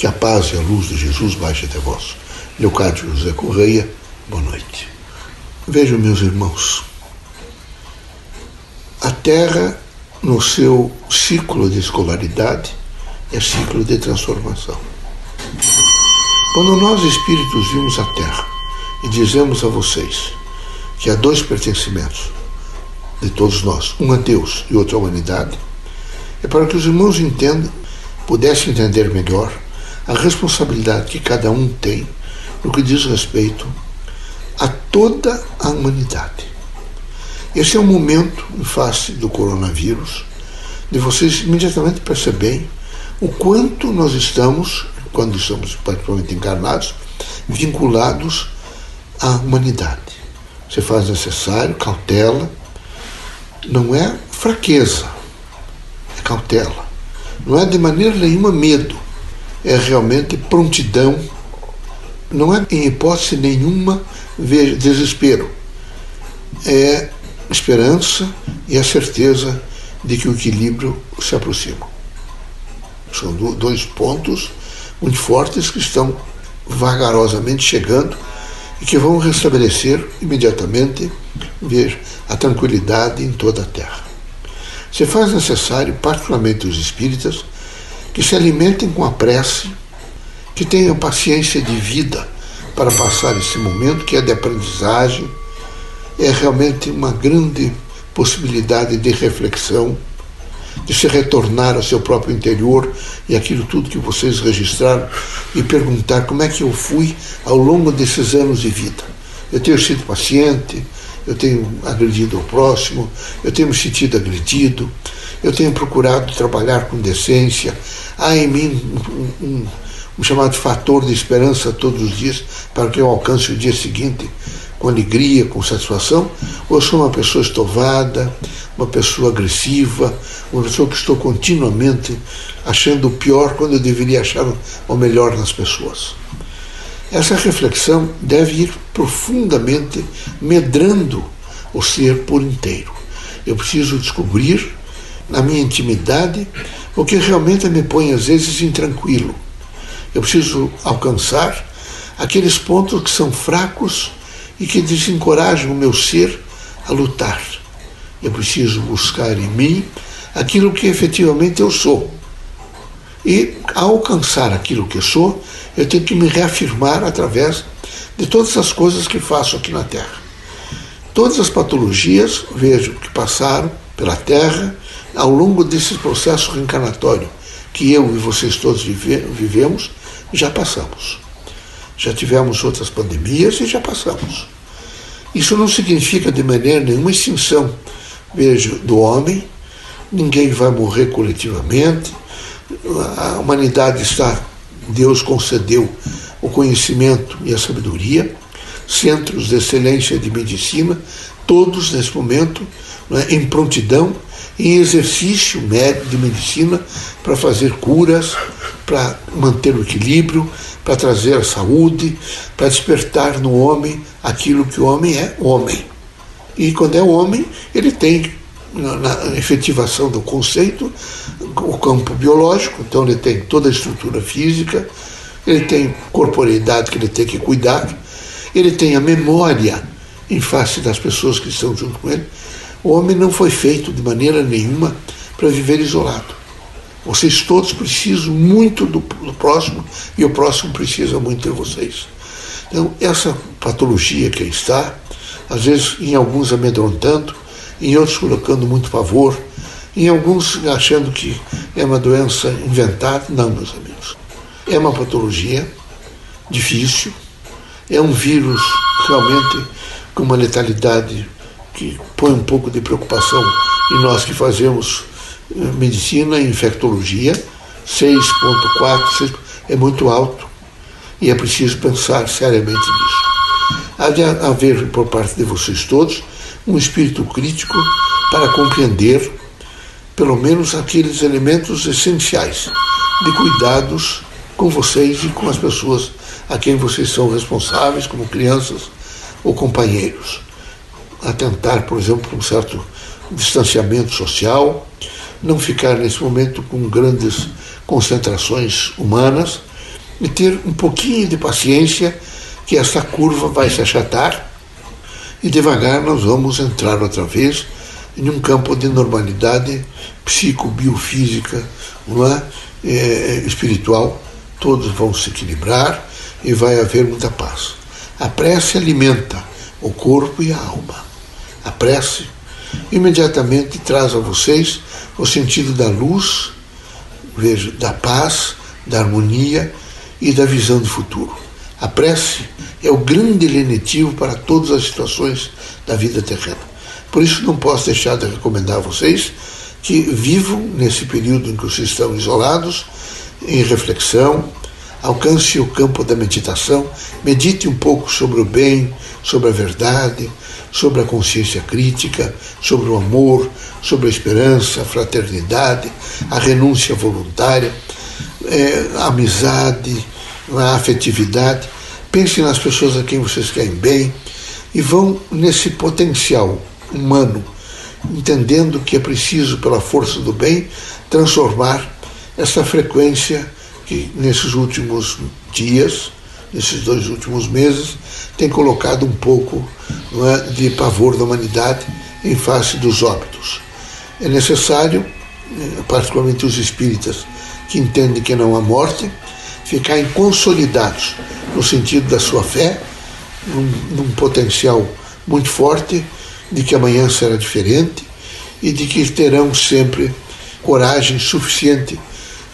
Que a paz e a luz de Jesus baixe até vós. Leocádio José Correia, boa noite. Vejam, meus irmãos, a Terra, no seu ciclo de escolaridade, é ciclo de transformação. Quando nós espíritos vimos a Terra e dizemos a vocês que há dois pertencimentos de todos nós, um a Deus e outro à humanidade, é para que os irmãos entendam, pudessem entender melhor a responsabilidade que cada um tem no que diz respeito a toda a humanidade. Esse é o momento, em face do coronavírus, de vocês imediatamente perceberem o quanto nós estamos, quando estamos particularmente encarnados, vinculados à humanidade. Você faz necessário cautela, não é fraqueza, é cautela. Não é de maneira nenhuma medo, é realmente prontidão, não é em hipótese nenhuma desespero, é esperança e a certeza de que o equilíbrio se aproxima. São dois pontos muito fortes que estão vagarosamente chegando e que vão restabelecer imediatamente ver a tranquilidade em toda a terra. Se faz necessário, particularmente os espíritas, que se alimentem com a prece, que tenham paciência de vida para passar esse momento que é de aprendizagem, é realmente uma grande possibilidade de reflexão, de se retornar ao seu próprio interior e aquilo tudo que vocês registraram e perguntar como é que eu fui ao longo desses anos de vida. Eu tenho sido paciente, eu tenho agredido o próximo, eu tenho me sentido agredido, eu tenho procurado trabalhar com decência, há em mim um, um, um chamado fator de esperança todos os dias para que eu alcance o dia seguinte com alegria, com satisfação, ou eu sou uma pessoa estovada, uma pessoa agressiva, uma pessoa que estou continuamente achando o pior quando eu deveria achar o melhor nas pessoas. Essa reflexão deve ir profundamente medrando o ser por inteiro. Eu preciso descobrir na minha intimidade o que realmente me põe às vezes intranquilo. Eu preciso alcançar aqueles pontos que são fracos e que desencorajam o meu ser a lutar. Eu preciso buscar em mim aquilo que efetivamente eu sou. E ao alcançar aquilo que eu sou, eu tenho que me reafirmar através de todas as coisas que faço aqui na Terra. Todas as patologias, vejo, que passaram pela Terra ao longo desse processo reencarnatório que eu e vocês todos vive, vivemos, já passamos. Já tivemos outras pandemias e já passamos. Isso não significa de maneira nenhuma extinção, vejo, do homem. Ninguém vai morrer coletivamente. A humanidade está, Deus concedeu o conhecimento e a sabedoria, centros de excelência de medicina, todos nesse momento né, em prontidão, em exercício médico de medicina para fazer curas, para manter o equilíbrio, para trazer a saúde, para despertar no homem aquilo que o homem é, homem. E quando é homem, ele tem, na efetivação do conceito, o campo biológico, então ele tem toda a estrutura física, ele tem corporeidade que ele tem que cuidar, ele tem a memória em face das pessoas que estão junto com ele. O homem não foi feito de maneira nenhuma para viver isolado. Vocês todos precisam muito do, do próximo e o próximo precisa muito de vocês. Então, essa patologia que está, às vezes em alguns amedrontando, em outros colocando muito pavor, em alguns achando que é uma doença inventada. Não, meus amigos. É uma patologia difícil, é um vírus realmente com uma letalidade que põe um pouco de preocupação em nós que fazemos medicina e infectologia, 6.4, é muito alto e é preciso pensar seriamente nisso. Há de haver por parte de vocês todos um espírito crítico para compreender pelo menos aqueles elementos essenciais de cuidados com vocês e com as pessoas a quem vocês são responsáveis, como crianças ou companheiros. Atentar, por exemplo, um certo distanciamento social, não ficar nesse momento com grandes concentrações humanas, e ter um pouquinho de paciência, que essa curva vai se achatar e devagar nós vamos entrar outra vez em um campo de normalidade psico-biofísica, não é? é? espiritual. Todos vão se equilibrar e vai haver muita paz. A prece alimenta o corpo e a alma. A prece imediatamente traz a vocês o sentido da luz, da paz, da harmonia e da visão do futuro. A prece é o grande lenitivo para todas as situações da vida terrena. Por isso não posso deixar de recomendar a vocês que vivam nesse período em que vocês estão isolados, em reflexão, alcance o campo da meditação, medite um pouco sobre o bem, sobre a verdade, sobre a consciência crítica, sobre o amor, sobre a esperança, a fraternidade, a renúncia voluntária, é, a amizade, a afetividade. Pense nas pessoas a quem vocês querem bem e vão nesse potencial humano, entendendo que é preciso, pela força do bem, transformar essa frequência que nesses últimos dias, nesses dois últimos meses, tem colocado um pouco é, de pavor da humanidade em face dos óbitos. É necessário, eh, particularmente os espíritas que entendem que não há morte, ficarem consolidados no sentido da sua fé, num, num potencial muito forte de que amanhã será diferente e de que terão sempre coragem suficiente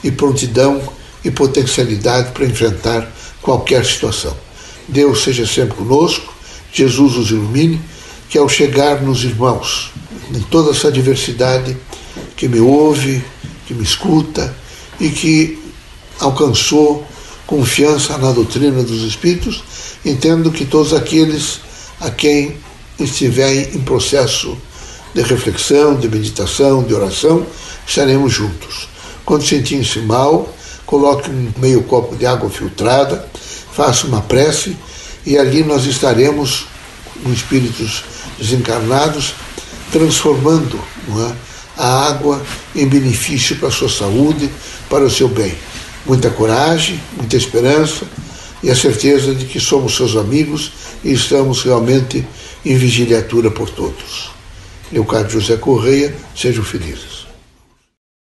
e prontidão e potencialidade para enfrentar qualquer situação. Deus seja sempre conosco, Jesus os ilumine, que ao chegar nos irmãos, em toda essa diversidade que me ouve, que me escuta e que alcançou confiança na doutrina dos Espíritos, entendo que todos aqueles a quem estiver em processo de reflexão, de meditação, de oração, estaremos juntos. Quando sentir-se mal, coloque um meio copo de água filtrada, faça uma prece e ali nós estaremos, com espíritos desencarnados, transformando é, a água em benefício para a sua saúde, para o seu bem. Muita coragem, muita esperança e a certeza de que somos seus amigos e estamos realmente em vigiliatura por todos. Leocádio José Correia, sejam felizes.